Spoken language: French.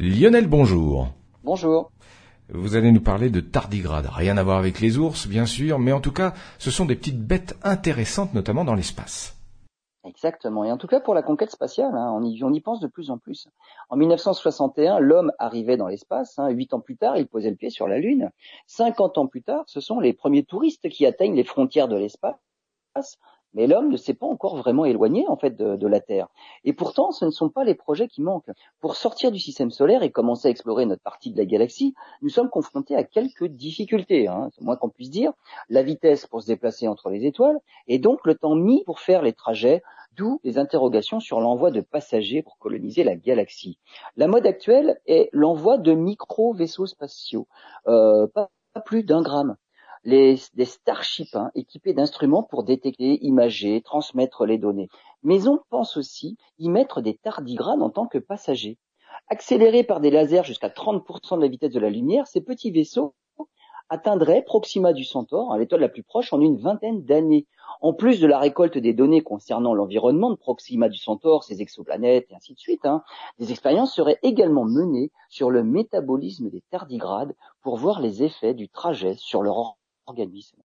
Lionel, bonjour. Bonjour. Vous allez nous parler de tardigrades. Rien à voir avec les ours, bien sûr, mais en tout cas, ce sont des petites bêtes intéressantes, notamment dans l'espace. Exactement. Et en tout cas, pour la conquête spatiale, hein, on, y, pense de plus en plus. En 1961, l'homme arrivait dans l'espace. Hein. Huit ans plus tard, il posait le pied sur la Lune. Cinquante ans plus tard, ce sont les premiers touristes qui atteignent les frontières de l'espace mais l'homme ne s'est pas encore vraiment éloigné en fait de, la Terre. Et pourtant, ce ne sont pas les projets qui manquent. Pour sortir du système solaire et commencer à explorer notre partie de la galaxie, nous sommes confrontés à quelques difficultés, hein, c'est moins qu'on puisse dire. La vitesse pour se déplacer entre les étoiles, et donc le temps mis pour faire les trajets, d'où les interrogations sur l'envoi de passagers pour coloniser la galaxie. La mode actuelle est l'envoi de micro-vaisseaux spatiaux, euh, pas plus d'un gramme les, des starships hein, équipés d'instruments pour détecter, imager, transmettre les données. Mais on pense aussi y mettre des tardigrades en tant que passagers. Accélérés par des lasers jusqu'à 30% de la vitesse de la lumière, ces petits vaisseaux atteindraient Proxima du Centaure, hein, l'étoile la plus proche, en une vingtaine d'années. En plus de la récolte des données concernant l'environnement de Proxima du Centaure, ses exoplanètes et ainsi de suite, hein, des expériences seraient également menées sur le métabolisme des tardigrades pour voir les effets du trajet sur leur organisme